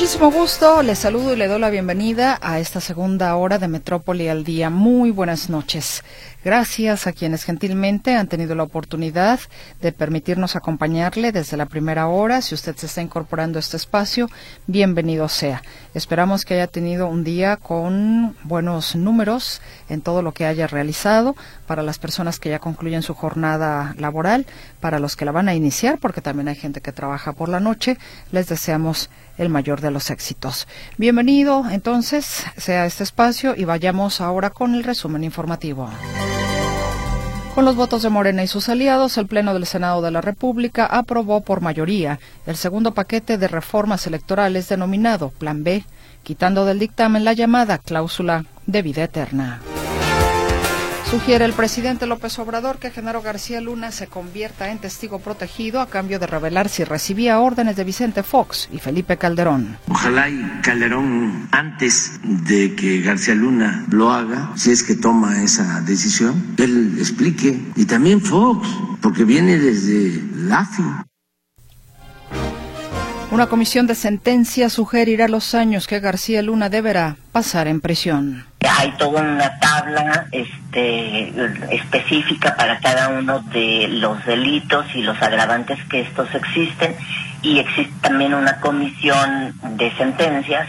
muchísimo gusto les saludo y le doy la bienvenida a esta segunda hora de Metrópoli al Día. Muy buenas noches. Gracias a quienes gentilmente han tenido la oportunidad de permitirnos acompañarle desde la primera hora. Si usted se está incorporando a este espacio, bienvenido sea. Esperamos que haya tenido un día con buenos números en todo lo que haya realizado para las personas que ya concluyen su jornada laboral, para los que la van a iniciar, porque también hay gente que trabaja por la noche. Les deseamos el mayor de los éxitos. Bienvenido entonces sea este espacio y vayamos ahora con el resumen informativo. Con los votos de Morena y sus aliados, el Pleno del Senado de la República aprobó por mayoría el segundo paquete de reformas electorales denominado Plan B, quitando del dictamen la llamada cláusula de vida eterna. Sugiere el presidente López Obrador que Genaro García Luna se convierta en testigo protegido a cambio de revelar si recibía órdenes de Vicente Fox y Felipe Calderón. Ojalá y Calderón, antes de que García Luna lo haga, si es que toma esa decisión, él explique. Y también Fox, porque viene desde la. Una comisión de sentencia sugerirá los años que García Luna deberá pasar en prisión. Hay toda una tabla este, específica para cada uno de los delitos y los agravantes que estos existen y existe también una comisión de sentencias.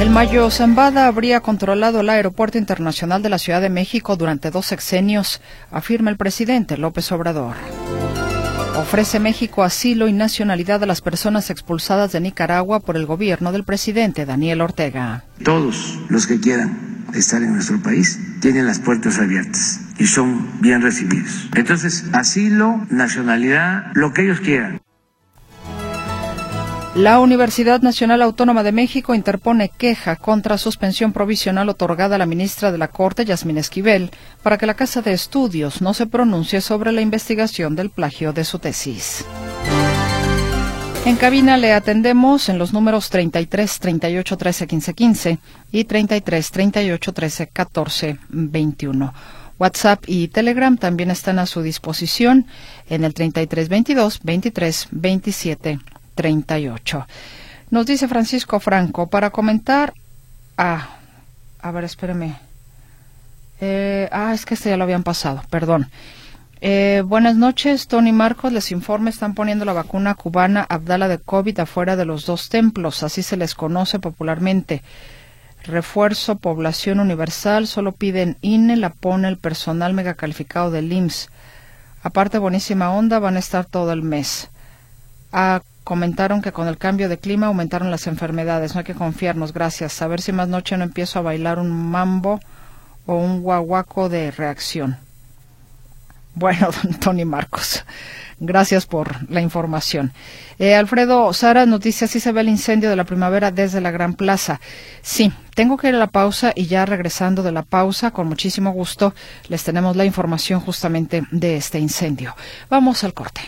El Mayo Zambada habría controlado el Aeropuerto Internacional de la Ciudad de México durante dos sexenios, afirma el presidente López Obrador. Ofrece México asilo y nacionalidad a las personas expulsadas de Nicaragua por el gobierno del presidente Daniel Ortega. Todos los que quieran estar en nuestro país tienen las puertas abiertas y son bien recibidos. Entonces, asilo, nacionalidad, lo que ellos quieran. La Universidad Nacional Autónoma de México interpone queja contra suspensión provisional otorgada a la ministra de la Corte, Yasmín Esquivel, para que la Casa de Estudios no se pronuncie sobre la investigación del plagio de su tesis. En cabina le atendemos en los números 33 38 13 15 15 y 33 38 13 14 21. WhatsApp y Telegram también están a su disposición en el 33 22 23 27 38. Nos dice Francisco Franco, para comentar... Ah, a ver, espéreme. Eh, ah, es que este ya lo habían pasado, perdón. Eh, buenas noches, Tony Marcos. Les informe, están poniendo la vacuna cubana Abdala de COVID afuera de los dos templos, así se les conoce popularmente. Refuerzo, población universal, solo piden INE, la pone el personal mega calificado del IMSS. Aparte, buenísima onda, van a estar todo el mes. A comentaron que con el cambio de clima aumentaron las enfermedades. No hay que confiarnos, gracias. A ver si más noche no empiezo a bailar un mambo o un guaguaco de reacción. Bueno, don Tony Marcos, gracias por la información. Eh, Alfredo Sara nos dice, así se ve el incendio de la primavera desde la Gran Plaza. Sí, tengo que ir a la pausa y ya regresando de la pausa, con muchísimo gusto, les tenemos la información justamente de este incendio. Vamos al corte.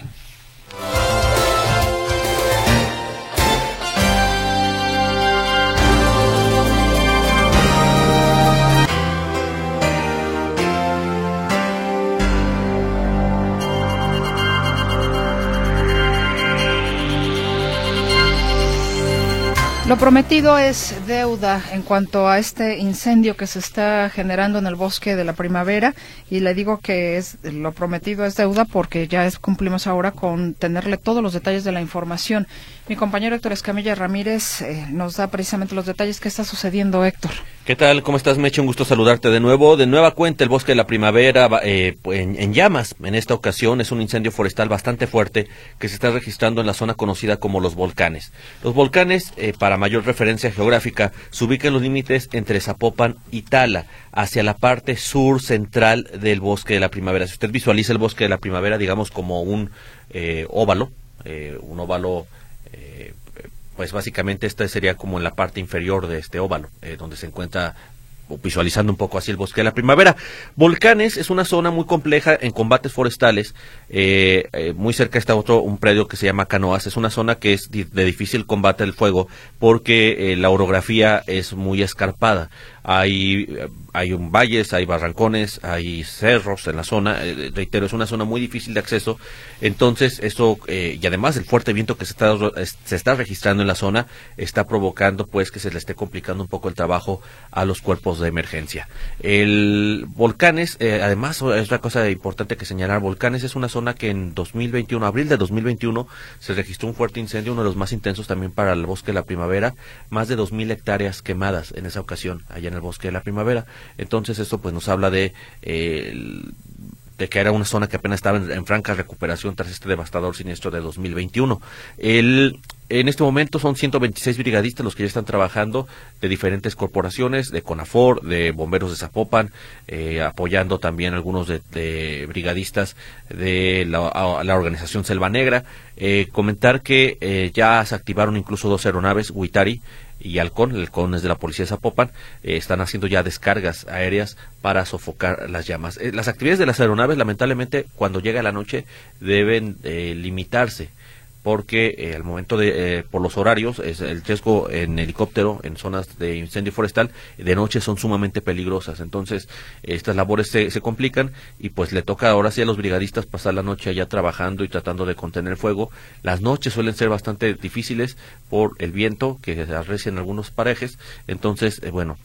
Lo prometido es deuda en cuanto a este incendio que se está generando en el bosque de la primavera y le digo que es lo prometido es deuda porque ya es, cumplimos ahora con tenerle todos los detalles de la información. Mi compañero Héctor Escamilla Ramírez eh, nos da precisamente los detalles que está sucediendo, Héctor. ¿Qué tal? ¿Cómo estás, Meche? Un gusto saludarte de nuevo. De nueva cuenta, el bosque de la primavera eh, en, en, llamas. En esta ocasión es un incendio forestal bastante fuerte que se está registrando en la zona conocida como los volcanes. Los volcanes, eh, para mayor referencia geográfica, se ubican los límites entre Zapopan y Tala, hacia la parte sur central del bosque de la primavera. Si usted visualiza el bosque de la primavera, digamos, como un eh, óvalo, un óvalo pues básicamente esta sería como en la parte inferior de este óvalo, eh, donde se encuentra visualizando un poco así el bosque de la primavera. Volcanes es una zona muy compleja en combates forestales. Eh, eh, muy cerca está otro, un predio que se llama Canoas. Es una zona que es de difícil combate del fuego porque la orografía es muy escarpada. Hay, hay un valles, hay barrancones, hay cerros en la zona, eh, reitero, es una zona muy difícil de acceso, entonces eso, eh, y además el fuerte viento que se está, se está registrando en la zona está provocando pues que se le esté complicando un poco el trabajo a los cuerpos de emergencia. El volcanes, eh, además es una cosa importante que señalar, volcanes es una zona que en 2021, abril de 2021, se registró un fuerte incendio, uno de los más intensos también para el bosque de la primavera, más de 2.000 hectáreas quemadas en esa ocasión, allá en el bosque de la primavera. Entonces esto pues nos habla de... Eh, de que era una zona que apenas estaba en, franca recuperación tras este devastador siniestro de 2021. El, en este momento son 126 brigadistas los que ya están trabajando de diferentes corporaciones, de CONAFOR, de Bomberos de Zapopan, eh, apoyando también algunos de, brigadistas de la, organización Selva Negra. Eh, comentar que eh, ya se activaron incluso dos aeronaves, Huitari, y Halcón, el Halcón es de la policía de Zapopan, eh, están haciendo ya descargas aéreas para sofocar las llamas. Eh, las actividades de las aeronaves, lamentablemente, cuando llega la noche, deben eh, limitarse porque eh, al momento de, eh, por los horarios, es el riesgo en helicóptero, en zonas de incendio forestal, de noche son sumamente peligrosas. Entonces, estas labores se, se, complican y pues le toca ahora sí a los brigadistas pasar la noche allá trabajando y tratando de contener el fuego. Las noches suelen ser bastante difíciles por el viento que se arrecia en algunos parajes. Entonces, eh, bueno,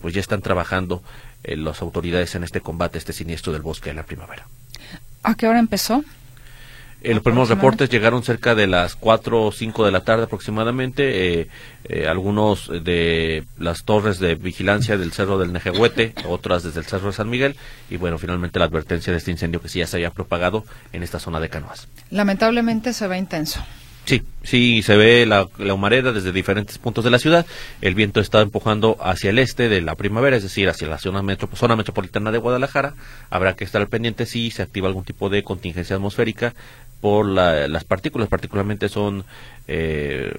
pues ya están trabajando las autoridades en este combate, este siniestro del bosque de la primavera. ¿A qué hora empezó? Los primeros reportes llegaron cerca de las 4 o 5 de la tarde aproximadamente. Eh, eh, algunos de las torres de vigilancia del Cerro del Nejehuete, otras desde el Cerro de San Miguel. Y bueno, finalmente la advertencia de este incendio que sí ya se había propagado en esta zona de Canoas. Lamentablemente se ve intenso. Sí, sí, se ve la, la, humareda desde diferentes puntos de la ciudad. El viento está empujando hacia el este de la primavera, es decir, hacia la zona, zona metropolitana de Guadalajara. Habrá que estar al pendiente si se activa algún tipo de contingencia atmosférica por las partículas, particularmente son eh,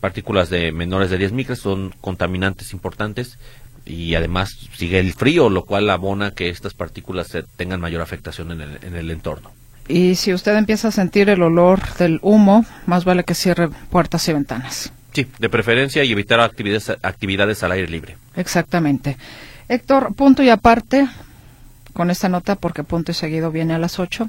partículas de menores de 10 micras, son contaminantes importantes y además sigue el frío, lo cual abona que estas partículas tengan mayor afectación en el, en el entorno. Y si usted empieza a sentir el olor del humo, más vale que cierre puertas y ventanas. Sí, de preferencia y evitar actividades, actividades al aire libre. Exactamente. Héctor, punto y aparte con esta nota, porque punto y seguido viene a las 8.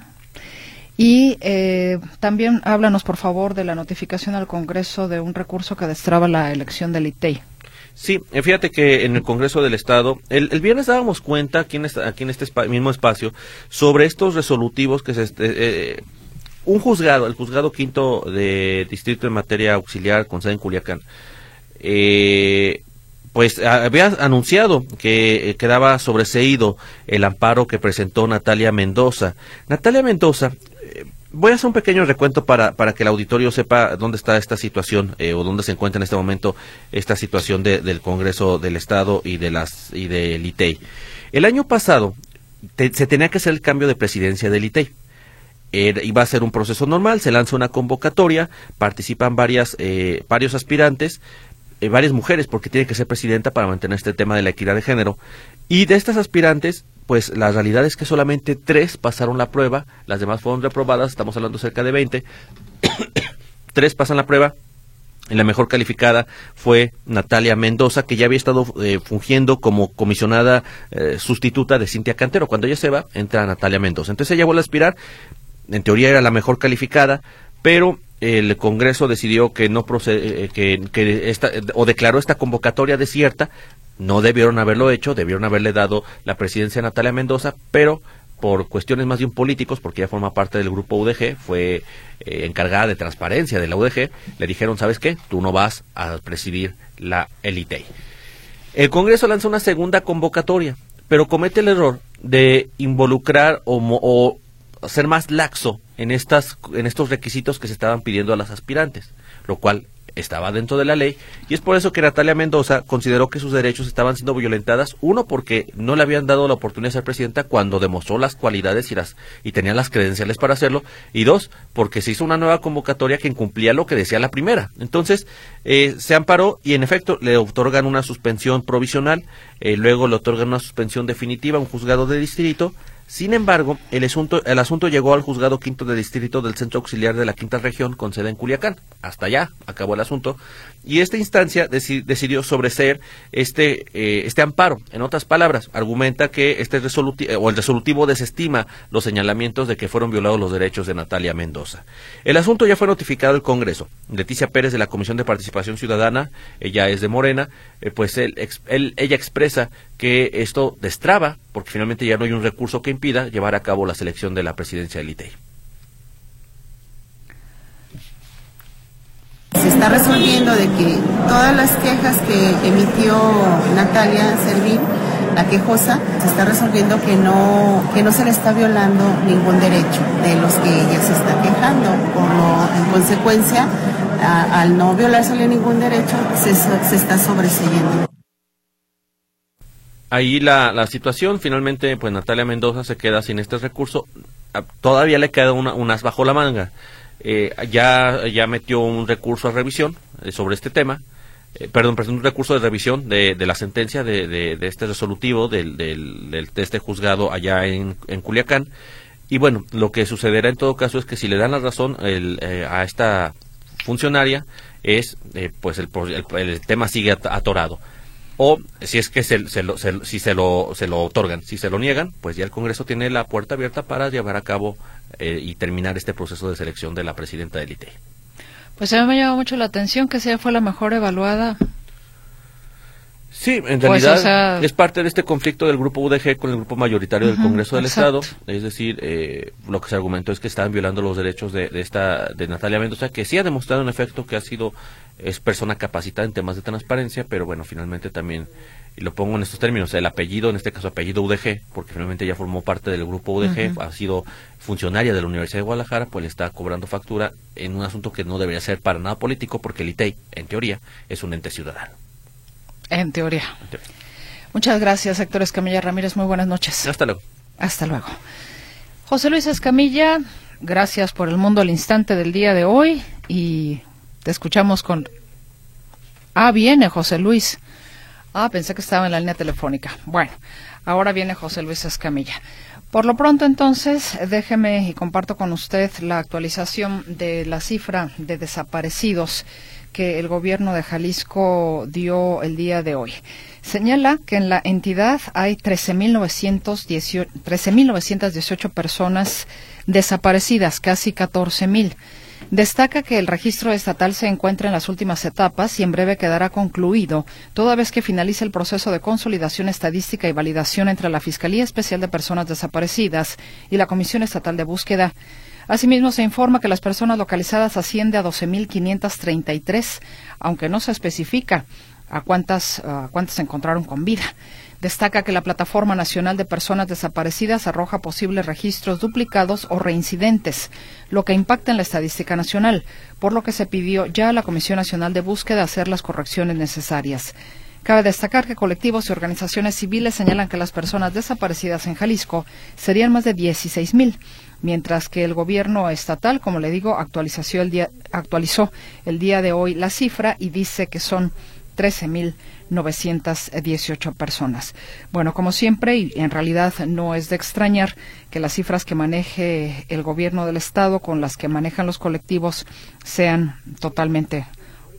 Y eh, también háblanos, por favor, de la notificación al Congreso de un recurso que destraba la elección del ITEI. Sí, eh, fíjate que en el Congreso del Estado, el, viernes dábamos cuenta aquí en, aquí en este mismo espacio sobre estos resolutivos que se... Eh, eh, un juzgado, el juzgado quinto de distrito en materia auxiliar con sede en Culiacán, pues había anunciado que quedaba sobreseído el amparo que presentó Natalia Mendoza. Natalia Mendoza Voy a hacer un pequeño recuento para, para que el auditorio sepa dónde está esta situación eh, o dónde se encuentra en este momento esta situación del Congreso del Estado y de las y del ITEI. El año pasado se tenía que hacer el cambio de presidencia del ITEI. iba a ser un proceso normal, se lanza una convocatoria, participan varias, eh, varios aspirantes, eh, varias mujeres, porque tiene que ser presidenta para mantener este tema de la equidad de género. Y de estas aspirantes pues la realidad es que solamente tres pasaron la prueba, las demás fueron reprobadas, estamos hablando cerca de 20, tres pasan la prueba, la mejor calificada fue Natalia Mendoza, que ya había estado eh, fungiendo como comisionada eh, sustituta de Cintia Cantero. Cuando ella se va, entra Natalia Mendoza. Entonces ella vuelve a aspirar, en teoría era la mejor calificada, pero el Congreso decidió que no procede, eh, que, que esta, o declaró esta convocatoria desierta no debieron haberlo hecho, debieron haberle dado la presidencia a Natalia Mendoza, pero por cuestiones más bien políticos, porque ella forma parte del grupo UDG, fue eh, encargada de transparencia de la UDG, le dijeron, ¿sabes qué? Tú no vas a presidir la Elitei. El Congreso lanza una segunda convocatoria, pero comete el error de involucrar o, o ser más laxo en, estas, en estos requisitos que se estaban pidiendo a las aspirantes, lo cual estaba dentro de la ley y es por eso que Natalia Mendoza consideró que sus derechos estaban siendo violentadas, uno porque no le habían dado la oportunidad de ser presidenta cuando demostró las cualidades y las y tenía las credenciales para hacerlo y dos porque se hizo una nueva convocatoria que incumplía lo que decía la primera. Entonces eh, se amparó y en efecto le otorgan una suspensión provisional, eh, luego le otorgan una suspensión definitiva a un juzgado de distrito Sin embargo, el asunto, el asunto llegó al juzgado quinto de distrito del Centro Auxiliar de la Quinta Región con sede en Culiacán. Hasta allá acabó el asunto. Y esta instancia decidió sobreseer este, eh, este amparo. En otras palabras, argumenta que este resolutivo, o el resolutivo desestima los señalamientos de que fueron violados los derechos de Natalia Mendoza. El asunto ya fue notificado al Congreso. Leticia Pérez de la Comisión de Participación Ciudadana, ella es de Morena, eh, pues él, ella expresa que esto destraba, porque finalmente ya no hay un recurso que impida llevar a cabo la selección de la presidencia del ITEI. Se está resolviendo de que todas las quejas que emitió Natalia Servín, la quejosa, se está resolviendo que no, que no se le está violando ningún derecho de los que ella se está quejando. Como en consecuencia, al no violarse ningún derecho, se, se está sobreseyendo ahí la, la situación, finalmente, pues Natalia Mendoza se queda sin este recurso. Ah, todavía le queda una, unas bajo la manga. Eh, ya, ya metió un recurso a revisión eh, sobre este tema. Eh, perdón, un recurso de revisión de, de la sentencia de, este resolutivo del, del, de este juzgado allá en, en, Culiacán. Y bueno, lo que sucederá en todo caso es que si le dan la razón el, a esta funcionaria, es pues el, el tema sigue atorado o si es que se, se lo, si se lo, se lo otorgan. Si se lo niegan, pues ya el Congreso tiene la puerta abierta para llevar a cabo eh, y terminar este proceso de selección de la presidenta del ITE. Pues a mí me llama mucho la atención que sea fue la mejor evaluada. Sí, en pues, realidad es parte de este conflicto del grupo UDG con el grupo mayoritario del Congreso del Estado. Es decir, eh, lo que se argumentó es que estaban violando los derechos de, de, esta de Natalia Mendoza, que sí ha demostrado en efecto que ha sido es persona capacitada en temas de transparencia, pero bueno, finalmente también, y lo pongo en estos términos, el apellido, en este caso apellido UDG, porque finalmente ya formó parte del grupo UDG, ha sido funcionaria de la Universidad de Guadalajara, pues le está cobrando factura en un asunto que no debería ser para nada político, porque el ITEI, en teoría, es un ente ciudadano. En teoría. Muchas gracias, Héctor Escamilla Ramírez. Muy buenas noches. Hasta luego. Hasta luego. José Luis Escamilla, gracias por el mundo al instante del día de hoy y te escuchamos con... Ah, viene José Luis. Ah, pensé que estaba en la línea telefónica. Bueno, ahora viene José Luis Escamilla. Por lo pronto, entonces, déjeme y comparto con usted la actualización de la cifra de desaparecidos que el gobierno de Jalisco dio el día de hoy. Señala que en la entidad hay 13.918 13 personas desaparecidas, casi 14.000. Destaca que el registro estatal se encuentra en las últimas etapas y en breve quedará concluido, toda vez que finalice el proceso de consolidación estadística y validación entre la Fiscalía Especial de Personas Desaparecidas y la Comisión Estatal de Búsqueda. Asimismo, se informa que las personas localizadas asciende a 12.533, aunque no se especifica a cuántas, cuántas se encontraron con vida. Destaca que la Plataforma Nacional de Personas Desaparecidas arroja posibles registros duplicados o reincidentes, lo que impacta en la estadística nacional, por lo que se pidió ya a la Comisión Nacional de Búsqueda hacer las correcciones necesarias. Cabe destacar que colectivos y organizaciones civiles señalan que las personas desaparecidas en Jalisco serían más de 16.000, mientras que el gobierno estatal, como le digo, actualizó el día, actualizó el día de hoy la cifra y dice que son 13.000 918 personas. Bueno, como siempre, y en realidad no es de extrañar que las cifras que maneje el gobierno del Estado con las que manejan los colectivos sean totalmente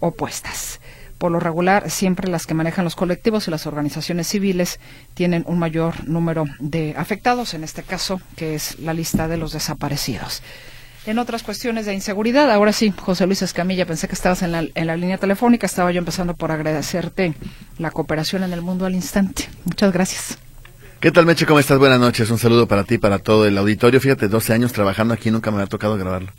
opuestas. Por lo regular, siempre las que manejan los colectivos y las organizaciones civiles tienen un mayor número de afectados, en este caso, que es la lista de los desaparecidos en otras cuestiones de inseguridad. Ahora sí, José Luis Escamilla, pensé que estabas en la, en la línea telefónica. Estaba yo empezando por agradecerte la cooperación en el mundo al instante. Muchas gracias. ¿Qué tal, Meche? ¿Cómo estás? Buenas noches. Un saludo para ti, para todo el auditorio. Fíjate, 12 años trabajando aquí, nunca me ha tocado grabarlo.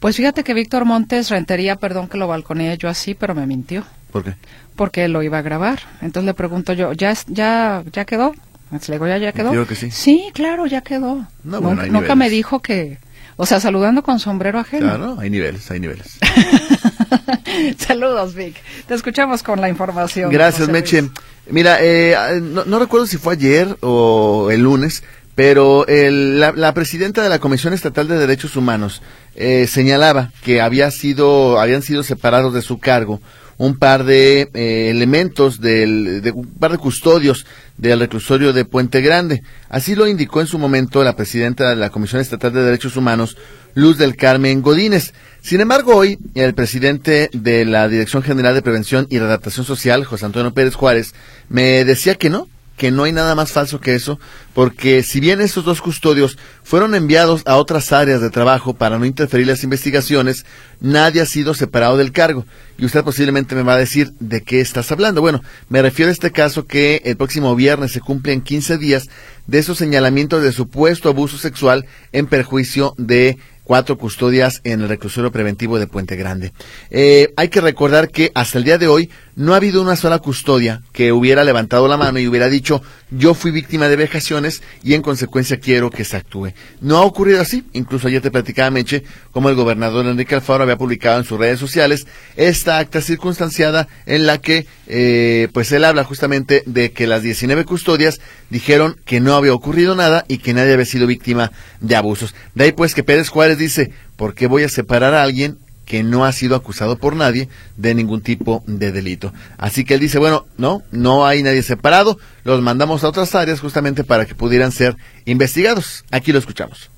Pues fíjate que Víctor Montes Rentería, perdón que lo balconeé yo así, pero me mintió. ¿Por qué? Porque lo iba a grabar. Entonces le pregunto yo, ¿ya, ya, ya quedó? Le digo, ¿ya, ya quedó? Creo que sí. Sí, claro, ya quedó. No, nunca me dijo que, o sea, saludando con sombrero ajeno. Claro, hay niveles, hay niveles. Saludos, Vic. Te escuchamos con la información. Gracias, Meche. Mira, eh, no, recuerdo si fue ayer o el lunes, pero la, presidenta de la Comisión Estatal de Derechos Humanos eh, señalaba que había sido, habían sido separados de su cargo un par de eh, elementos del, de un par de custodios del reclusorio de Puente Grande. Así lo indicó en su momento la presidenta de la Comisión Estatal de Derechos Humanos, Luz del Carmen Godínez. Sin embargo, hoy el presidente de la Dirección General de Prevención y Redactación Social, José Antonio Pérez Juárez, me decía que no, que no hay nada más falso que eso, porque si bien estos dos custodios fueron enviados a otras áreas de trabajo para no interferir las investigaciones, nadie ha sido separado del cargo. Y usted posiblemente me va a decir de qué estás hablando. Bueno, me refiero a este caso que el próximo viernes se cumplen 15 días de esos señalamientos de supuesto abuso sexual en perjuicio de cuatro custodias en el reclusorio preventivo de Puente Grande. Eh, hay que recordar que hasta el día de hoy no ha habido una sola custodia que hubiera levantado la mano y hubiera dicho yo fui víctima de vejaciones y en consecuencia quiero que se actúe. No ha ocurrido así. Incluso ayer te platicaba Meche como el gobernador Enrique Alfaro había publicado en sus redes sociales esta acta circunstanciada en la que eh, pues él habla justamente de que las 19 custodias dijeron que no había ocurrido nada y que nadie había sido víctima de abusos. De ahí pues que Pérez Juárez dice, ¿por qué voy a separar a alguien que no ha sido acusado por nadie de ningún tipo de delito. Así que él dice, bueno, no, no hay nadie separado, los mandamos a otras áreas justamente para que pudieran ser investigados. Aquí lo escuchamos.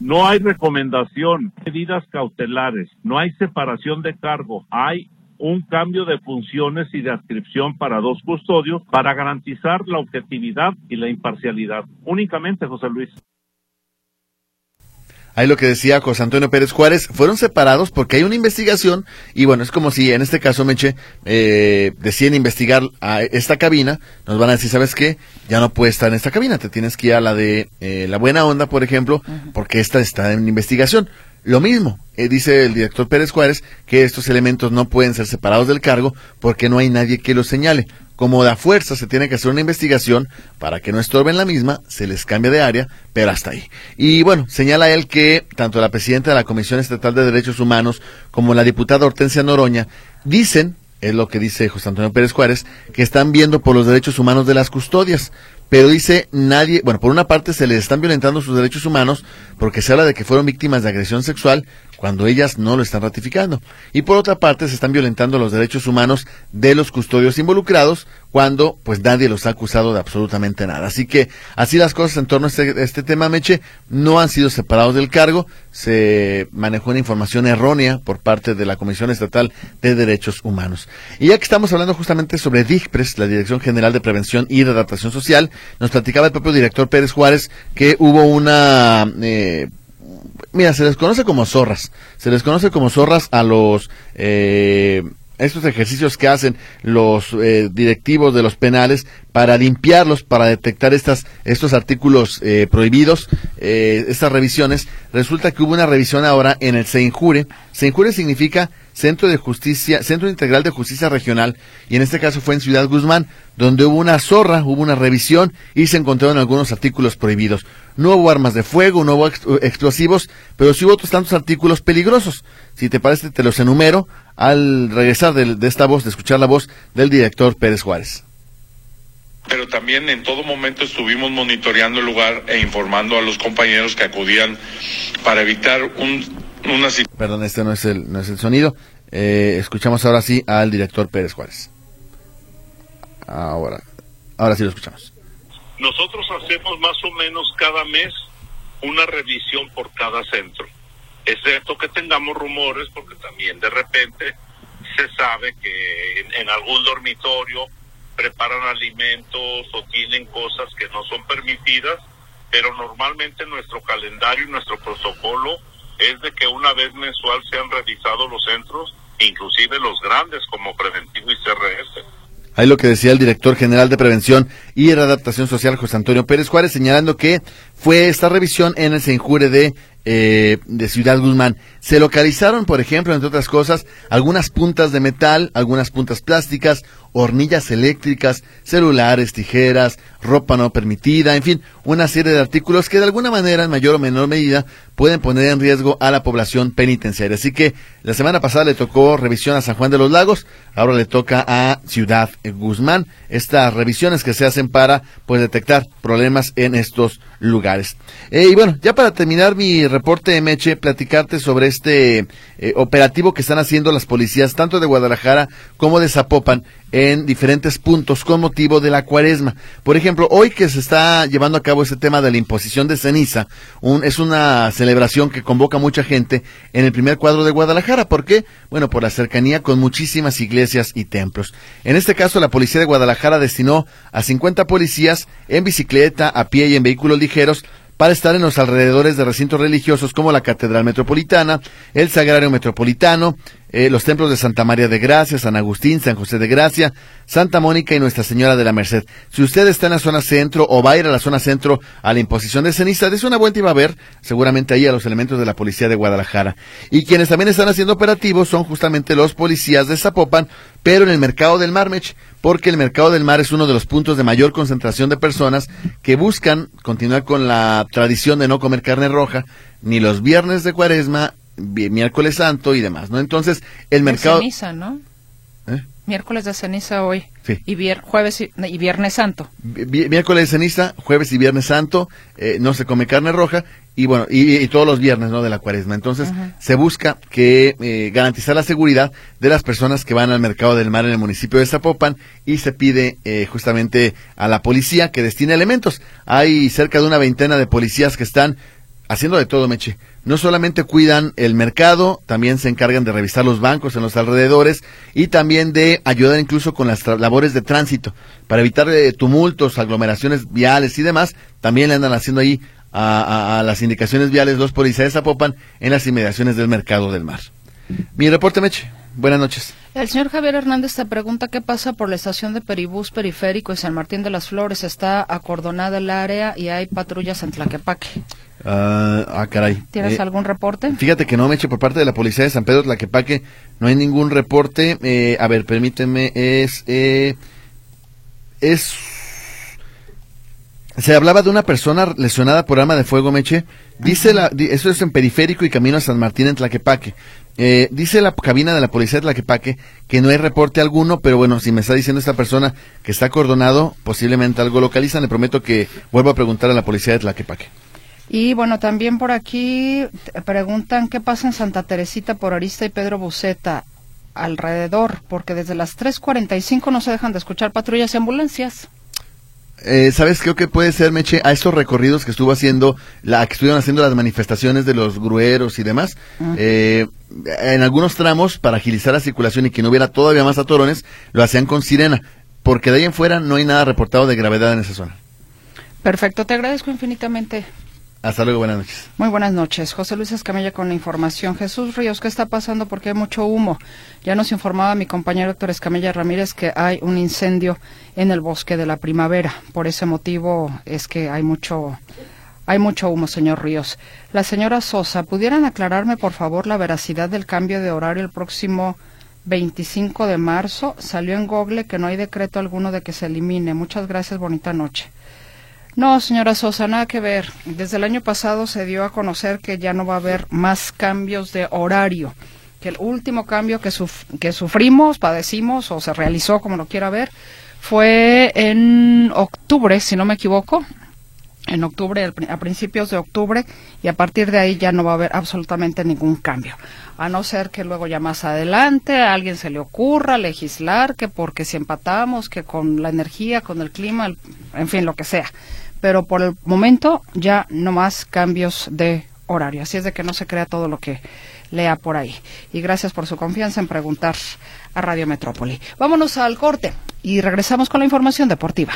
No hay recomendación, medidas cautelares, no hay separación de cargo, hay un cambio de funciones y de adscripción para dos custodios para garantizar la objetividad y la imparcialidad. Únicamente, José Luis. Ahí lo que decía José Antonio Pérez Juárez, fueron separados porque hay una investigación y bueno, es como si en este caso, Meche, eh, deciden investigar a esta cabina, nos van a decir, ¿sabes qué? Ya no puedes estar en esta cabina, te tienes que ir a la de eh, La Buena Onda, por ejemplo, porque esta está en investigación. Lo mismo, eh, dice el director Pérez Juárez, que estos elementos no pueden ser separados del cargo porque no hay nadie que los señale. Como da fuerza se tiene que hacer una investigación para que no estorben la misma, se les cambia de área, pero hasta ahí. Y bueno, señala él que tanto la presidenta de la Comisión Estatal de Derechos Humanos como la diputada Hortensia Noroña dicen, es lo que dice José Antonio Pérez Juárez, que están viendo por los derechos humanos de las custodias. Pero dice nadie, bueno, por una parte se les están violentando sus derechos humanos porque se habla de que fueron víctimas de agresión sexual cuando ellas no lo están ratificando. Y por otra parte se están violentando los derechos humanos de los custodios involucrados cuando pues nadie los ha acusado de absolutamente nada. Así que así las cosas en torno a este, este tema, Meche, no han sido separados del cargo, se manejó una información errónea por parte de la Comisión Estatal de Derechos Humanos. Y ya que estamos hablando justamente sobre DICPRES, la Dirección General de Prevención y de Adaptación Social, nos platicaba el propio director Pérez Juárez que hubo una... Eh, mira, se les conoce como zorras. Se les conoce como zorras a los eh, estos ejercicios que hacen los eh, directivos de los penales para limpiarlos, para detectar estas, estos artículos eh, prohibidos, eh, estas revisiones. Resulta que hubo una revisión ahora en el CEINJURE. CEINJURE significa Centro de Justicia, Centro Integral de Justicia Regional, y en este caso fue en Ciudad Guzmán, donde hubo una zorra, hubo una revisión y se encontraron algunos artículos prohibidos. No hubo armas de fuego, no hubo explosivos, pero sí hubo otros tantos artículos peligrosos. Si te parece, te los enumero al regresar de esta voz, de escuchar la voz del director Pérez Juárez pero también en todo momento estuvimos monitoreando el lugar e informando a los compañeros que acudían para evitar un, una Perdón, este no es el, no es el sonido. Eh, escuchamos ahora sí al director Pérez Juárez. Ahora, ahora sí lo escuchamos. Nosotros hacemos más o menos cada mes una revisión por cada centro. Excepto que tengamos rumores, porque también de repente se sabe que en, en algún dormitorio preparan alimentos o tienen cosas que no son permitidas, pero normalmente nuestro calendario y nuestro protocolo es de que una vez mensual sean revisados los centros, inclusive los grandes como Preventivo y CRS. Ahí lo que decía el director general de Prevención y Readaptación Social, José Antonio Pérez Juárez, señalando que fue esta revisión en el Senjure de eh, de Ciudad Guzmán. Se localizaron, por ejemplo, entre otras cosas, algunas puntas de metal, algunas puntas plásticas, hornillas eléctricas, celulares, tijeras, ropa no permitida, en fin, una serie de artículos que de alguna manera, en mayor o menor medida, pueden poner en riesgo a la población penitenciaria. Así que la semana pasada le tocó revisión a San Juan de los Lagos, ahora le toca a Ciudad Guzmán. Estas revisiones que se hacen para pues detectar problemas en estos lugares. Eh, y bueno, ya para terminar mi reporte, Meche, platicarte sobre este eh, operativo que están haciendo las policías, tanto de Guadalajara como de Zapopan, en diferentes puntos con motivo de la cuaresma. Por ejemplo, hoy que se está llevando a cabo ese tema de la imposición de ceniza, un, es una celebración que convoca mucha gente en el primer cuadro de Guadalajara. ¿Por qué? Bueno, por la cercanía con muchísimas iglesias y templos. En este caso, la policía de Guadalajara destinó a 50 policías en bicicleta, a pie y en vehículos ligeros para estar en los alrededores de recintos religiosos como la Catedral Metropolitana, el Sagrario Metropolitano, eh, los templos de Santa María de Gracia, San Agustín, San José de Gracia, Santa Mónica y Nuestra Señora de la Merced. Si usted está en la zona centro o va a ir a la zona centro a la imposición de ceniza, des una vuelta y va a ver seguramente ahí a los elementos de la policía de Guadalajara. Y quienes también están haciendo operativos son justamente los policías de Zapopan, pero en el mercado del Marmech, porque el mercado del mar es uno de los puntos de mayor concentración de personas que buscan continuar con la tradición de no comer carne roja, ni los viernes de cuaresma, miércoles santo y demás, ¿no? Entonces, el mercado... De ceniza, ¿no? ¿Eh? Miércoles de ceniza hoy. Sí. Y vier- jueves y, y viernes santo. Vi- miércoles de ceniza, jueves y viernes santo, eh, no se come carne roja y bueno, y, y todos los viernes, ¿no? De la cuaresma. Entonces, se busca que eh, garantizar la seguridad de las personas que van al mercado del mar en el municipio de Zapopan y se pide eh, justamente a la policía que destine elementos. Hay cerca de una veintena de policías que están haciendo de todo, Meche. No solamente cuidan el mercado, también se encargan de revisar los bancos en los alrededores y también de ayudar incluso con las labores de tránsito para evitar eh, tumultos, aglomeraciones viales y demás. También le andan haciendo ahí a las indicaciones viales los policías de Zapopan en las inmediaciones del mercado del mar. Mi reporte, Meche. Buenas noches. El señor Javier Hernández te pregunta qué pasa por la estación de Peribús Periférico en San Martín de las Flores. Está acordonada el área y hay patrullas en Tlaquepaque. Ah, ah, caray. ¿Tienes Eh, algún reporte? Fíjate que no, Meche, por parte de la policía de San Pedro Tlaquepaque no hay ningún reporte. Eh, a ver, permíteme, es... eh, es... Se hablaba de una persona lesionada por arma de fuego, Meche. Dice la, eso es en Periférico y Camino a San Martín en Tlaquepaque. Eh, dice la cabina de la policía de Tlaquepaque que no hay reporte alguno, pero bueno, si me está diciendo esta persona que está acordonado, posiblemente algo localizan. Le prometo que vuelvo a preguntar a la policía de Tlaquepaque. Y bueno, también por aquí preguntan qué pasa en Santa Teresita por Arista y Pedro Buceta alrededor, porque desde las 3.45 no se dejan de escuchar patrullas y ambulancias. Eh, ¿Sabes? Creo que puede ser, Meche, a estos recorridos que estuvo haciendo, la que estuvieron haciendo las manifestaciones de los grueros y demás. eh, en algunos tramos, para agilizar la circulación y que no hubiera todavía más atorones, lo hacían con sirena. Porque de ahí en fuera no hay nada reportado de gravedad en esa zona. Perfecto, te agradezco infinitamente. Hasta luego, buenas noches. Muy buenas noches. José Luis Escamilla con la información. Jesús Ríos, ¿qué está pasando? Porque hay mucho humo. Ya nos informaba mi compañero Héctor Escamilla Ramírez que hay un incendio en el bosque de la primavera. Por ese motivo es que hay mucho, hay mucho humo, señor Ríos. La señora Sosa, ¿pudieran aclararme, por favor, la veracidad del cambio de horario el próximo 25 de marzo? Salió en Google que no hay decreto alguno de que se elimine. Muchas gracias, bonita noche. No, señora Sosa, nada que ver. Desde el año pasado se dio a conocer que ya no va a haber más cambios de horario. Que el último cambio que, suf- que sufrimos, padecimos o se realizó, como lo quiera ver, fue en octubre, si no me equivoco. En octubre, a principios de octubre, y a partir de ahí ya no va a haber absolutamente ningún cambio. A no ser que luego ya más adelante a alguien se le ocurra legislar que porque si empatamos, que con la energía, con el clima, en fin, lo que sea pero por el momento ya no más cambios de horario. Así es de que no se crea todo lo que lea por ahí. Y gracias por su confianza en preguntar a Radio Metrópoli. Vámonos al corte y regresamos con la información deportiva.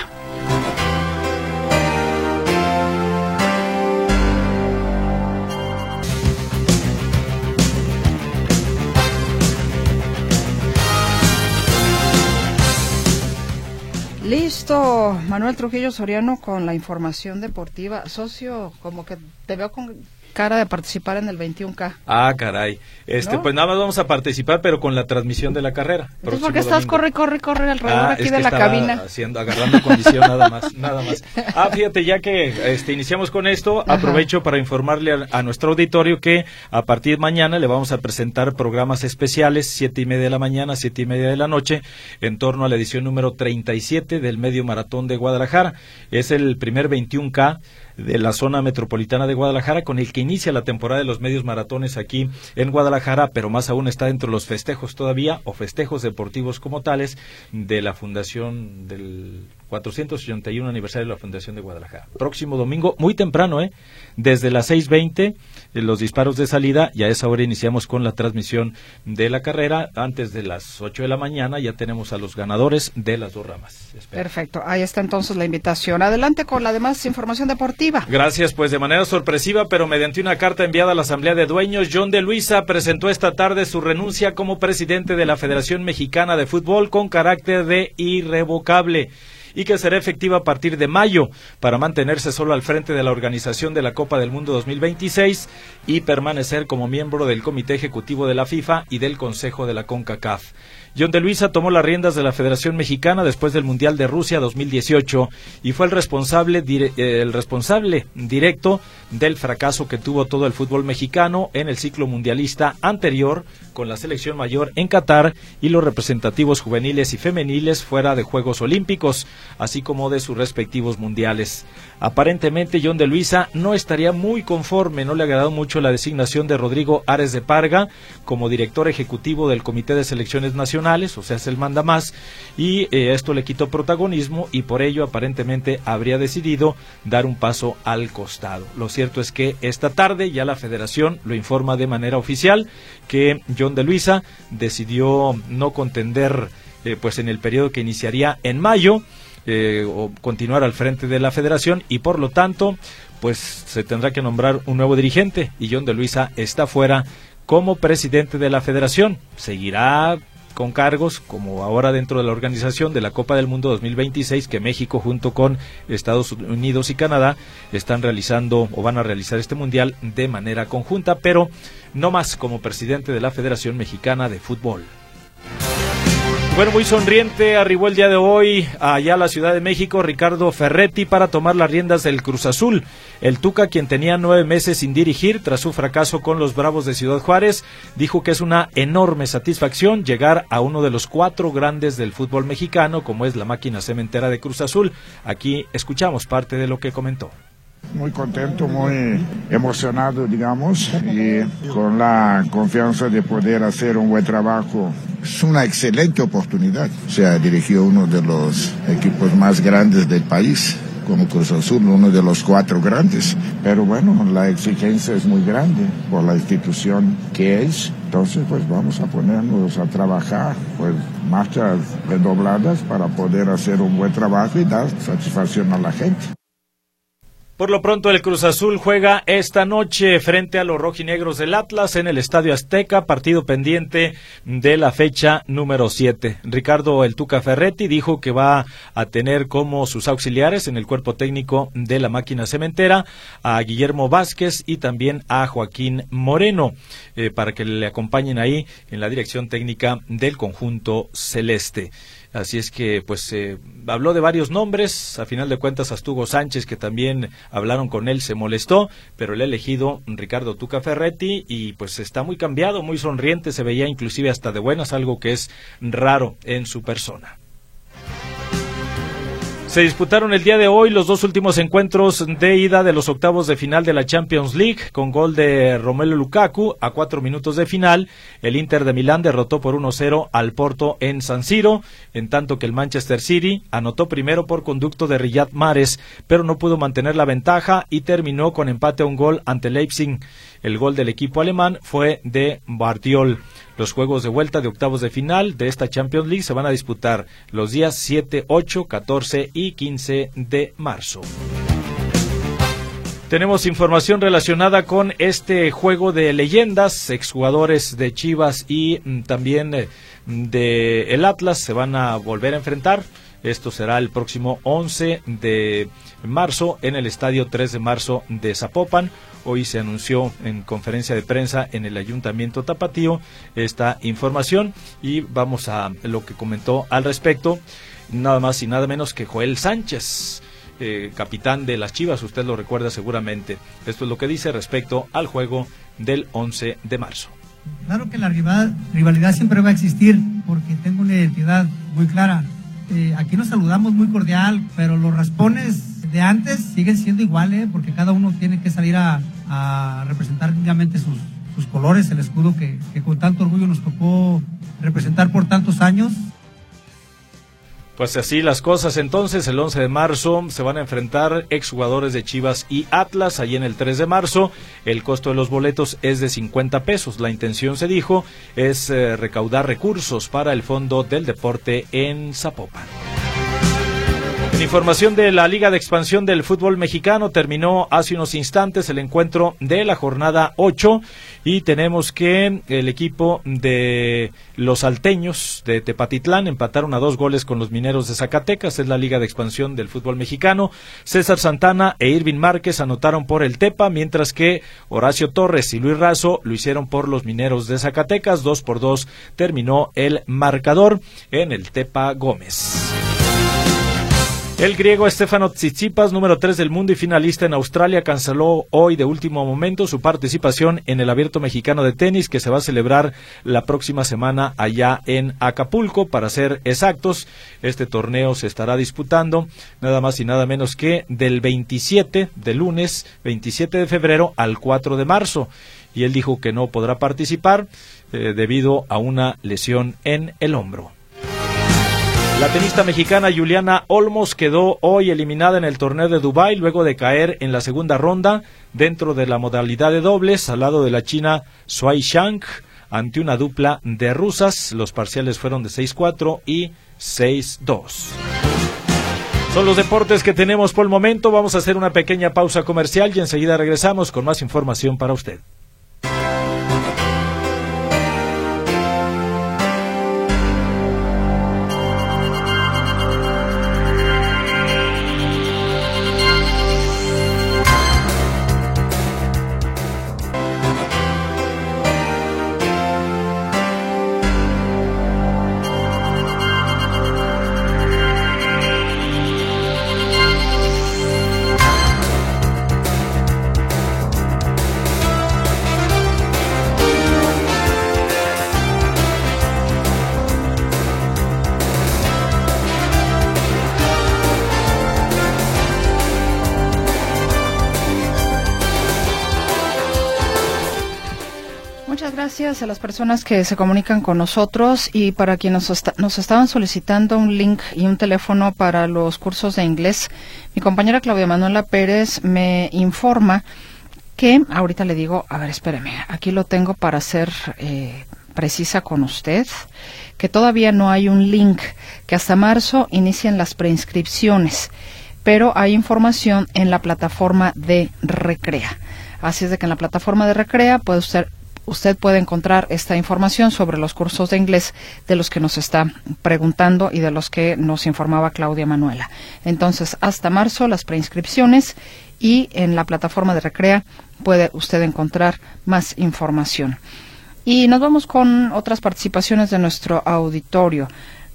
Listo, Manuel Trujillo Soriano con la información deportiva. Socio, como que te veo con cara de participar en el 21K. Ah, caray. Este, ¿No? pues nada más vamos a participar, pero con la transmisión de la carrera. Entonces, próximo ¿por qué estás domingo. corre, corre, corre alrededor Ah, aquí es de la cabina? Haciendo, agarrando condición nada más, nada más. Ah, fíjate, ya que este, iniciamos con esto, Ajá. aprovecho para informarle a, a nuestro auditorio que a partir de mañana le vamos a presentar programas especiales, siete y media de la mañana, siete y media de la noche, en torno a la edición número 37 del Medio Maratón de Guadalajara. Es el primer 21K de la zona metropolitana de Guadalajara, con el que inicia la temporada de los medios maratones aquí en Guadalajara, pero más aún está dentro de los festejos todavía, o festejos deportivos como tales, de la fundación del 481 aniversario de la Fundación de Guadalajara. Próximo domingo, muy temprano, ¿eh? Desde las 6.20, eh, los disparos de salida, y a esa hora iniciamos con la transmisión de la carrera. Antes de las 8 de la mañana ya tenemos a los ganadores de las dos ramas. Perfecto, ahí está entonces la invitación. Adelante con la demás información deportiva. Gracias, pues de manera sorpresiva, pero mediante una carta enviada a la Asamblea de Dueños, John de Luisa presentó esta tarde su renuncia como presidente de la Federación Mexicana de Fútbol con carácter de irrevocable y que será efectiva a partir de mayo para mantenerse solo al frente de la organización de la Copa del Mundo 2026 y permanecer como miembro del Comité Ejecutivo de la FIFA y del Consejo de la CONCACAF. John de Luisa tomó las riendas de la Federación Mexicana después del Mundial de Rusia 2018 y fue el responsable, eh, el responsable directo del fracaso que tuvo todo el fútbol mexicano en el ciclo mundialista anterior con la selección mayor en Qatar y los representativos juveniles y femeniles fuera de Juegos Olímpicos, así como de sus respectivos mundiales. Aparentemente John de Luisa no estaría muy conforme, no le ha agradado mucho la designación de Rodrigo Ares de Parga como director ejecutivo del Comité de Selecciones Nacionales o sea, se el manda más, y eh, esto le quitó protagonismo y por ello aparentemente habría decidido dar un paso al costado. Lo cierto es que esta tarde ya la federación lo informa de manera oficial que John de Luisa decidió no contender eh, pues en el periodo que iniciaría en mayo eh, o continuar al frente de la federación y por lo tanto pues se tendrá que nombrar un nuevo dirigente y John de Luisa está fuera como presidente de la federación. Seguirá con cargos como ahora dentro de la organización de la Copa del Mundo 2026 que México junto con Estados Unidos y Canadá están realizando o van a realizar este mundial de manera conjunta, pero no más como presidente de la Federación Mexicana de Fútbol. Bueno, muy sonriente arribó el día de hoy allá a la Ciudad de México Ricardo Ferretti para tomar las riendas del Cruz Azul. El Tuca, quien tenía nueve meses sin dirigir tras su fracaso con los Bravos de Ciudad Juárez, dijo que es una enorme satisfacción llegar a uno de los cuatro grandes del fútbol mexicano, como es la máquina cementera de Cruz Azul. Aquí escuchamos parte de lo que comentó. Muy contento, muy emocionado, digamos, y con la confianza de poder hacer un buen trabajo. Es una excelente oportunidad. O sea, dirigió uno de los equipos más grandes del país como Cruz Azul, uno de los cuatro grandes. Pero bueno, la exigencia es muy grande por la institución que es. Entonces, pues vamos a ponernos a trabajar, pues marchas redobladas para poder hacer un buen trabajo y dar satisfacción a la gente. Por lo pronto, el Cruz Azul juega esta noche frente a los rojinegros del Atlas en el Estadio Azteca, partido pendiente de la fecha número 7. Ricardo El Tuca Ferretti dijo que va a tener como sus auxiliares en el cuerpo técnico de la máquina cementera a Guillermo Vázquez y también a Joaquín Moreno eh, para que le acompañen ahí en la dirección técnica del conjunto celeste. Así es que, pues, eh, habló de varios nombres. A final de cuentas, Astugo Sánchez, que también hablaron con él, se molestó, pero ha elegido Ricardo Tuca Ferretti y, pues, está muy cambiado, muy sonriente. Se veía inclusive hasta de buenas, algo que es raro en su persona. Se disputaron el día de hoy los dos últimos encuentros de ida de los octavos de final de la Champions League con gol de Romelu Lukaku a cuatro minutos de final. El Inter de Milán derrotó por 1-0 al Porto en San Siro, en tanto que el Manchester City anotó primero por conducto de Riyad Mahrez, pero no pudo mantener la ventaja y terminó con empate a un gol ante Leipzig. El gol del equipo alemán fue de Bartiol. Los juegos de vuelta de octavos de final de esta Champions League se van a disputar los días 7, 8, 14 y 15 de marzo. Tenemos información relacionada con este juego de leyendas, exjugadores de Chivas y mm, también eh, de el Atlas se van a volver a enfrentar. Esto será el próximo 11 de marzo en el estadio 3 de marzo de Zapopan. Hoy se anunció en conferencia de prensa en el Ayuntamiento Tapatío esta información y vamos a lo que comentó al respecto, nada más y nada menos que Joel Sánchez. Eh, capitán de las Chivas, usted lo recuerda seguramente. Esto es lo que dice respecto al juego del 11 de marzo. Claro que la rivalidad siempre va a existir porque tengo una identidad muy clara. Eh, aquí nos saludamos muy cordial, pero los raspones de antes siguen siendo iguales, porque cada uno tiene que salir a, representar dignamente sus, colores, el escudo que, que con tanto orgullo nos tocó representar por tantos años. Pues así las cosas. Entonces, el 11 de marzo se van a enfrentar exjugadores de Chivas y Atlas. Allí en el 3 de marzo, el costo de los boletos es de 50 pesos. La intención, se dijo, es eh, recaudar recursos para el Fondo del Deporte en Zapopan información de la Liga de Expansión del Fútbol Mexicano, terminó hace unos instantes el encuentro de la jornada 8 y tenemos que el equipo de los alteños de Tepatitlán empataron a dos goles con los mineros de Zacatecas, es la Liga de Expansión del Fútbol Mexicano. César Santana e Irvin Márquez anotaron por el Tepa, mientras que Horacio Torres y Luis Razo lo hicieron por los mineros de Zacatecas. Dos por dos terminó el marcador en el Tepa Gómez. El griego Estefano Tsitsipas, número 3 del mundo y finalista en Australia, canceló hoy de último momento su participación en el Abierto Mexicano de Tenis que se va a celebrar la próxima semana allá en Acapulco. Para ser exactos, este torneo se estará disputando nada más y nada menos que del 27 de lunes, 27 de febrero al 4 de marzo. Y él dijo que no podrá participar eh, debido a una lesión en el hombro. La tenista mexicana Juliana Olmos quedó hoy eliminada en el torneo de Dubái luego de caer en la segunda ronda dentro de la modalidad de dobles al lado de la china Suai Shang ante una dupla de rusas. Los parciales fueron de 6-4 y 6-2. Son los deportes que tenemos por el momento. Vamos a hacer una pequeña pausa comercial y enseguida regresamos con más información para usted. Gracias a las personas que se comunican con nosotros y para quienes nos, estaban solicitando un link y un teléfono para los cursos de inglés. Mi compañera Claudia Manuela Pérez me informa que, ahorita le digo, a ver, espéreme, aquí lo tengo para ser eh, precisa con usted, que todavía no hay un link, que hasta marzo inician las preinscripciones, pero hay información en la plataforma de Recrea. Así es de que en la plataforma de Recrea puede usted usted puede encontrar esta información sobre los cursos de inglés de los que nos está preguntando y de los que nos informaba Claudia Manuela. Entonces, hasta marzo las preinscripciones y en la plataforma de Recrea puede usted encontrar más información. Y nos vamos con otras participaciones de nuestro auditorio.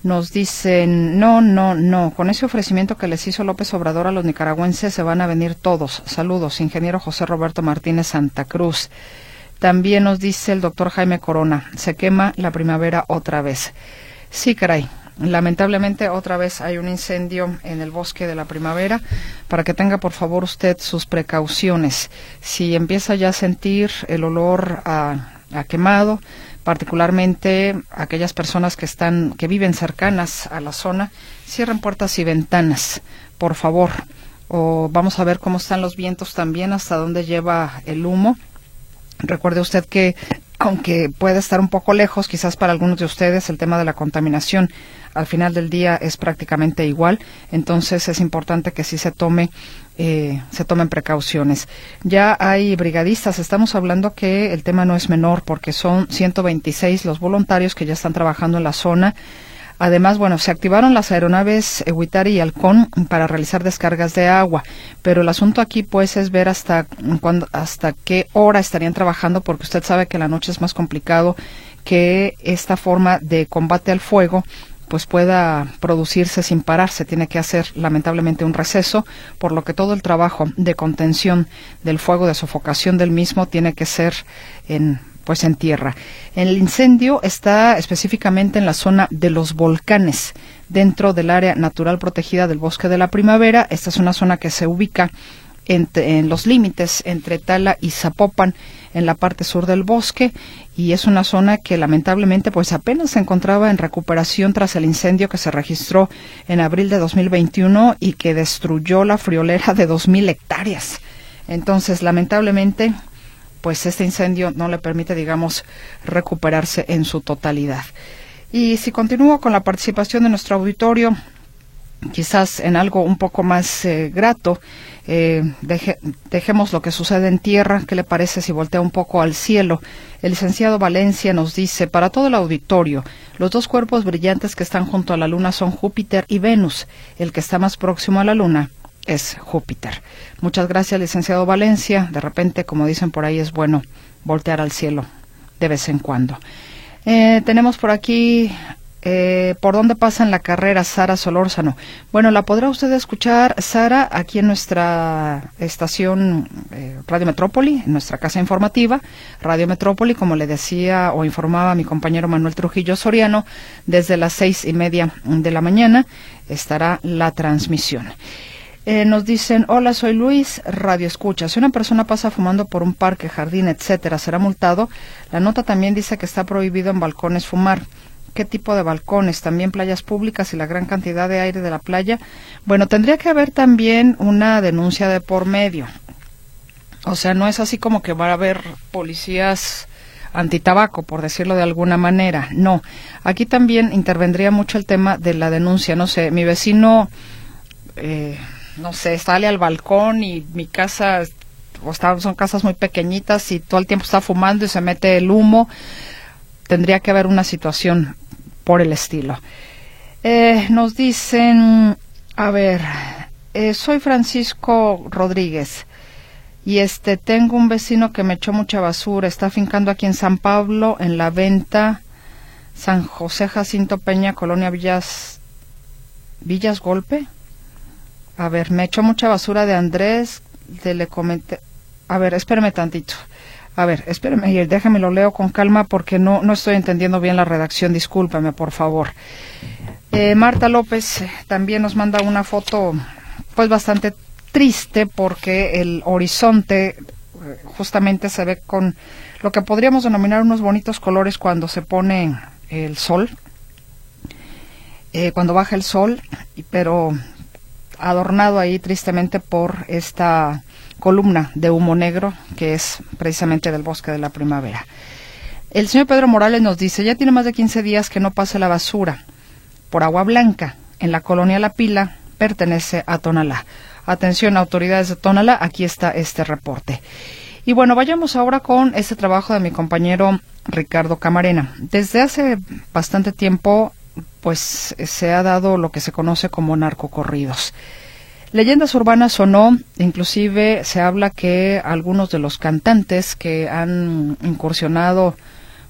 Nos dicen, no, no, no, con ese ofrecimiento que les hizo López Obrador a los nicaragüenses se van a venir todos. Saludos, ingeniero José Roberto Martínez Santa Cruz. También nos dice el doctor Jaime Corona, se quema la primavera otra vez. Sí, caray. Lamentablemente otra vez hay un incendio en el bosque de la primavera. Para que tenga por favor usted sus precauciones. Si empieza ya a sentir el olor a, quemado, particularmente aquellas personas que están que viven cercanas a la zona, cierren puertas y ventanas, por favor. O vamos a ver cómo están los vientos también, hasta dónde lleva el humo Recuerde usted que aunque puede estar un poco lejos, quizás para algunos de ustedes el tema de la contaminación al final del día es prácticamente igual, entonces es importante que sí se tome eh, se tomen precauciones. Ya hay brigadistas, estamos hablando que el tema no es menor porque son 126 los voluntarios que ya están trabajando en la zona Además, bueno, se activaron las aeronaves Huitari y Halcón para realizar descargas de agua, pero el asunto aquí pues es ver hasta cuándo, hasta qué hora estarían trabajando, porque usted sabe que la noche es más complicado que esta forma de combate al fuego pues pueda producirse sin parar. Se tiene que hacer lamentablemente un receso, por lo que todo el trabajo de contención del fuego, de sofocación del mismo, tiene que ser en pues en tierra. El incendio está específicamente en la zona de los volcanes, dentro del área natural protegida del bosque de la primavera. Esta es una zona que se ubica en, los límites entre Tala y Zapopan en la parte sur del bosque y es una zona que lamentablemente pues apenas se encontraba en recuperación tras el incendio que se registró en abril de 2021 y que destruyó la friolera de 2.000 hectáreas. Entonces, lamentablemente, pues este incendio no le permite, digamos, recuperarse en su totalidad. Y si continúo con la participación de nuestro auditorio, quizás en algo un poco más eh, grato, eh, dejemos lo que sucede en tierra. ¿Qué le parece si voltea un poco al cielo? El licenciado Valencia nos dice, para todo el auditorio, los dos cuerpos brillantes que están junto a la Luna son Júpiter y Venus. El que está más próximo a la Luna es Júpiter. Muchas gracias, licenciado Valencia. De repente, como dicen por ahí, es bueno voltear al cielo de vez en cuando. Eh, tenemos por aquí eh, por dónde pasa en la carrera Sara Solórzano. Bueno, la podrá usted escuchar, Sara, aquí en nuestra estación eh, Radio Metrópoli, en nuestra casa informativa, Radio Metrópoli, como le decía o informaba mi compañero Manuel Trujillo Soriano, desde las seis y media de la mañana estará la transmisión. Eh, nos dicen, hola, soy Luis, radio escucha. Si una persona pasa fumando por un parque, jardín, etcétera, será multado. La nota también dice que está prohibido en balcones fumar qué tipo de balcones, también playas públicas y la gran cantidad de aire de la playa. Bueno, tendría que haber también una denuncia de por medio. O sea, no es así como que va a haber policías antitabaco, por decirlo de alguna manera. No, aquí también intervendría mucho el tema de la denuncia. No sé, mi vecino, eh, no sé, sale al balcón y mi casa, o son casas muy pequeñitas y todo el tiempo está fumando y se mete el humo. Tendría que haber una situación por el estilo. Eh, nos dicen, a ver, eh, soy Francisco Rodríguez y este tengo un vecino que me echó mucha basura, está fincando aquí en San Pablo en la venta San José Jacinto Peña, Colonia Villas Villas Golpe. A ver, me echó mucha basura de Andrés, de le comenté. A ver, espérame tantito. A ver, espéreme, y déjame lo leo con calma porque no, no estoy entendiendo bien la redacción. Discúlpame, por favor. Eh, Marta López eh, también nos manda una foto, pues bastante triste porque el horizonte eh, justamente se ve con lo que podríamos denominar unos bonitos colores cuando se pone el sol, cuando baja el sol, pero adornado ahí tristemente por esta columna de humo negro que es precisamente del bosque de la primavera. El señor Pedro Morales nos dice, ya tiene más de 15 días que no pasa la basura por agua blanca en la colonia La Pila, pertenece a Tonalá. Atención, autoridades de Tonalá, aquí está este reporte. Y bueno, vayamos ahora con este trabajo de mi compañero Ricardo Camarena. Desde hace bastante tiempo, pues se ha dado lo que se conoce como narcocorridos. Leyendas urbanas o no, inclusive se habla que algunos de los cantantes que han incursionado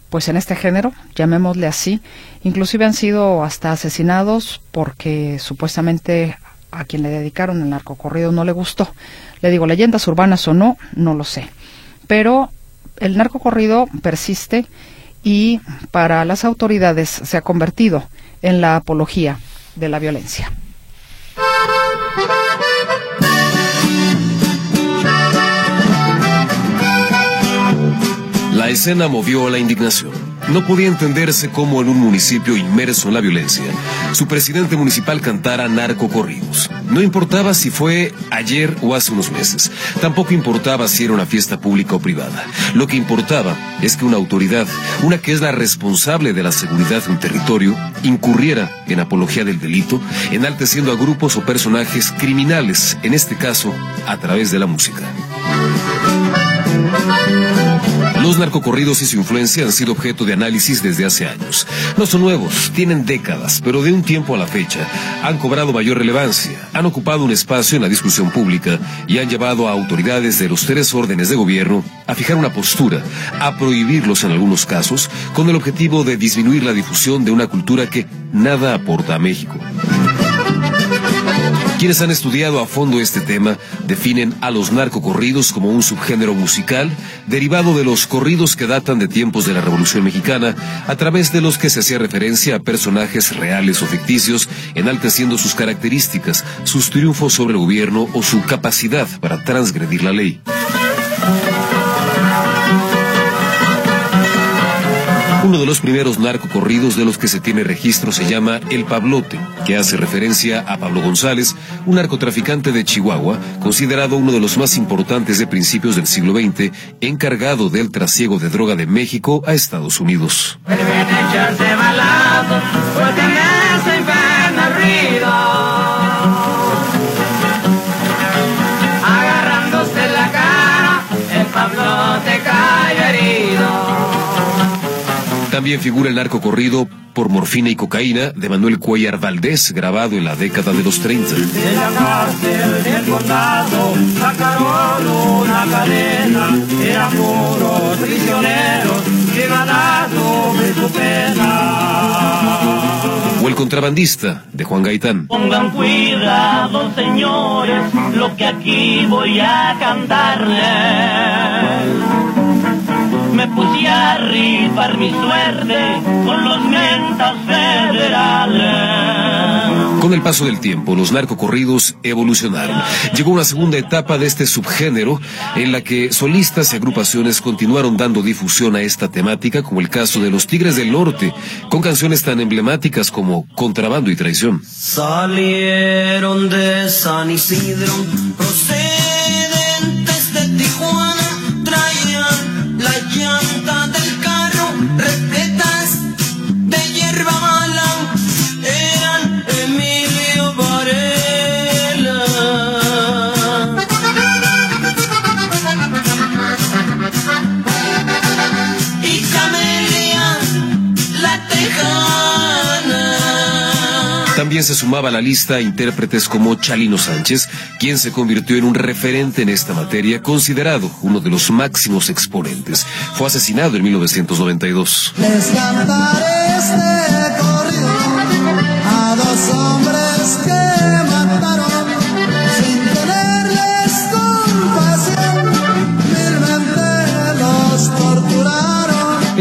pues en este género, llamémosle así, inclusive han sido hasta asesinados porque supuestamente a quien le dedicaron el narcocorrido no le gustó. Le digo, leyendas urbanas o no, no lo sé. Pero el narcocorrido persiste y para las autoridades se ha convertido en la apología de la violencia. La escena movió a la indignación. No podía entenderse cómo en un municipio inmerso en la violencia, su presidente municipal cantara narcocorridos. No importaba si fue ayer o hace unos meses. Tampoco importaba si era una fiesta pública o privada. Lo que importaba es que una autoridad, una que es la responsable de la seguridad de un territorio, incurriera en apología del delito, enalteciendo a grupos o personajes criminales, en este caso, a través de la música. Los narcocorridos y su influencia han sido objeto de análisis desde hace años. No son nuevos, tienen décadas, pero de un tiempo a la fecha han cobrado mayor relevancia, han ocupado un espacio en la discusión pública y han llevado a autoridades de los tres órdenes de gobierno a fijar una postura, a prohibirlos en algunos casos, con el objetivo de disminuir la difusión de una cultura que nada aporta a México. Quienes han estudiado a fondo este tema definen a los narcocorridos como un subgénero musical derivado de los corridos que datan de tiempos de la Revolución Mexicana, a través de los que se hacía referencia a personajes reales o ficticios, enalteciendo sus características, sus triunfos sobre el gobierno o su capacidad para transgredir la ley. Uno de los primeros narcocorridos de los que se tiene registro se llama El Pablote, que hace referencia a Pablo González, un narcotraficante de Chihuahua, considerado uno de los más importantes de principios del siglo XX, encargado del trasiego de droga de México a Estados Unidos. También figura el narco corrido por morfina y cocaína de Manuel Cuellar Valdés, grabado en la década de los 30. De la cárcel del condado sacaron una cadena, eran puros prisioneros que ganaron de su pena. O el contrabandista de Juan Gaitán. Pongan cuidado, señores, lo que aquí voy a cantarles. Me puse a rifar mi suerte con los mentas federales. Con el paso del tiempo, los narcocorridos evolucionaron. Llegó una segunda etapa de este subgénero en la que solistas y agrupaciones continuaron dando difusión a esta temática, como el caso de los Tigres del Norte, con canciones tan emblemáticas como Contrabando y Traición. Salieron de San Isidro, También se sumaba a la lista intérpretes como Chalino Sánchez, quien se convirtió en un referente en esta materia, considerado uno de los máximos exponentes. Fue asesinado en 1992. Les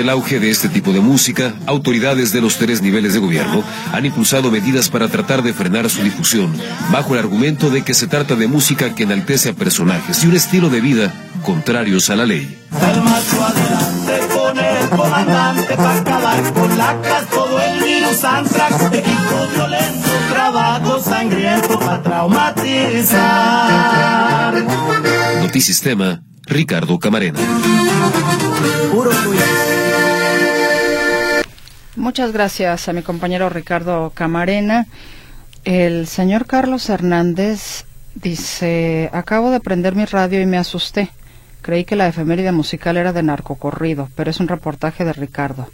Ante el auge de este tipo de música, autoridades de los tres niveles de gobierno han impulsado medidas para tratar de frenar su difusión, bajo el argumento de que se trata de música que enaltece a personajes y un estilo de vida contrarios a la ley. El macho adelante con el comandante para acabar con lacras, todo el virus antrax, equipo violento, trabajo sangriento para traumatizar. Notisistema, Ricardo Camarena. Muchas gracias a mi compañero Ricardo Camarena. El señor Carlos Hernández dice, acabo de prender mi radio y me asusté. Creí que la efeméride musical era de narcocorrido, pero es un reportaje de Ricardo.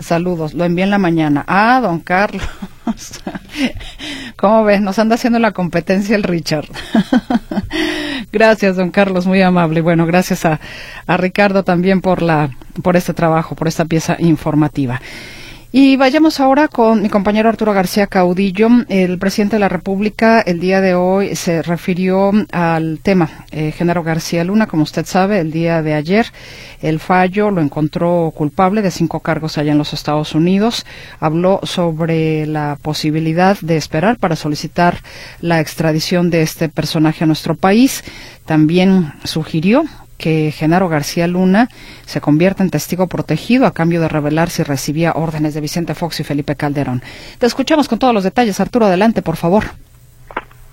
Saludos, lo envié en la mañana. Ah, don Carlos. ¿Cómo ves? Nos anda haciendo la competencia el Richard. gracias, don Carlos, muy amable. Bueno, gracias a, a Ricardo también por la, por este trabajo, por esta pieza informativa. Y vayamos ahora con mi compañero Arturo García Caudillo. El presidente de la República el día de hoy se refirió al tema. Eh, García Luna, como usted sabe, el día de ayer el fallo lo encontró culpable de cinco cargos allá en los Estados Unidos. Habló sobre la posibilidad de esperar para solicitar la extradición de este personaje a nuestro país. También sugirió que Genaro García Luna se convierta en testigo protegido a cambio de revelar si recibía órdenes de Vicente Fox y Felipe Calderón. Te escuchamos con todos los detalles. Arturo, adelante, por favor.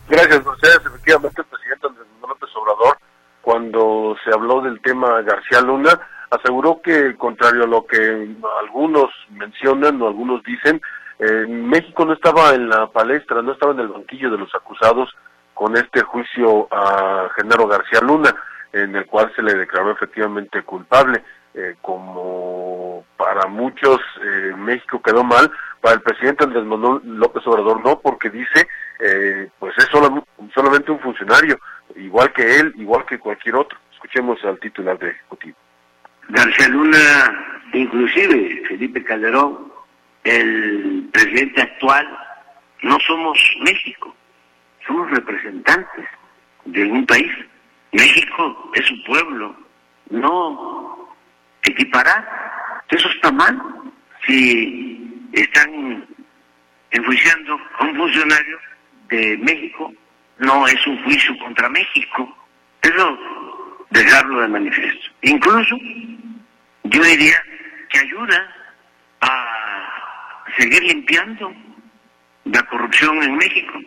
Gracias, Mercedes. Efectivamente, el presidente Andrés López Obrador, cuando se habló del tema García Luna, aseguró que, contrario a lo que algunos mencionan o algunos dicen, eh, México no estaba en la palestra, no estaba en el banquillo de los acusados con este juicio a Genaro García Luna en el cual se le declaró efectivamente culpable. Eh, como para muchos eh, México quedó mal, para el presidente Andrés Manuel López Obrador no, porque dice, eh, pues es solamente un funcionario, igual que él, igual que cualquier otro. Escuchemos al titular de Ejecutivo. García Luna, inclusive Felipe Calderón, el presidente actual, no somos México, somos representantes de un país. México es su pueblo, no equiparar. Eso está mal. Si están enjuiciando a un funcionario de México, no es un juicio contra México. Eso dejarlo de manifiesto. Incluso yo diría que ayuda a seguir limpiando la corrupción en México.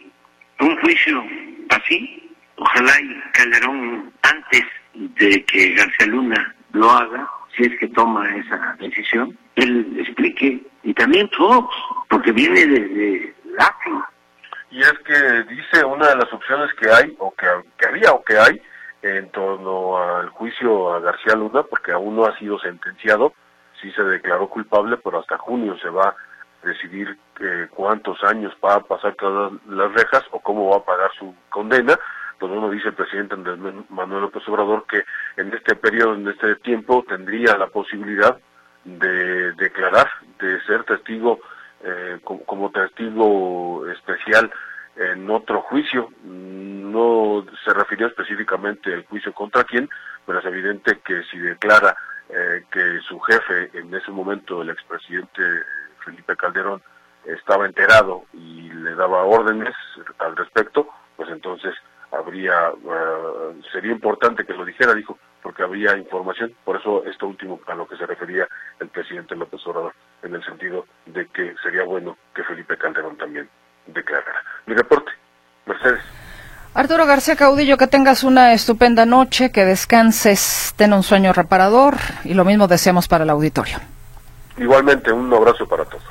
Un juicio así, ojalá y Calderón antes de que García Luna lo haga, si es que toma esa decisión, él explique, y también Fox, porque viene desde Latin. Y es que dice una de las opciones que hay, o que, había o que hay, en torno al juicio a García Luna, porque aún no ha sido sentenciado, sí se declaró culpable, pero hasta junio se va a decidir eh, cuántos años va a pasar todas las rejas o cómo va a pagar su condena. Pues uno dice el presidente Andrés Manuel López Obrador que en este periodo, en este tiempo, tendría la posibilidad de declarar, de ser testigo eh, como testigo especial en otro juicio. No se refirió específicamente al juicio contra quién, pero es evidente que si declara eh, que su jefe, en ese momento el expresidente Felipe Calderón, estaba enterado y le daba órdenes al respecto, pues entonces habría, eh, sería importante que lo dijera, dijo, porque habría información, por eso esto último a lo que se refería el presidente López Obrador, en el sentido de que sería bueno que Felipe Calderón también declarara. Mi reporte, Mercedes. Arturo García Caudillo, que tengas una estupenda noche, que descanses, ten un sueño reparador y lo mismo deseamos para el auditorio. Igualmente, un abrazo para todos.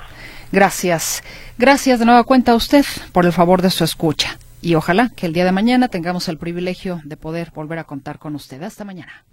Gracias. Gracias de nueva cuenta a usted por el favor de su escucha. Y ojalá que el día de mañana tengamos el privilegio de poder volver a contar con usted. Hasta mañana.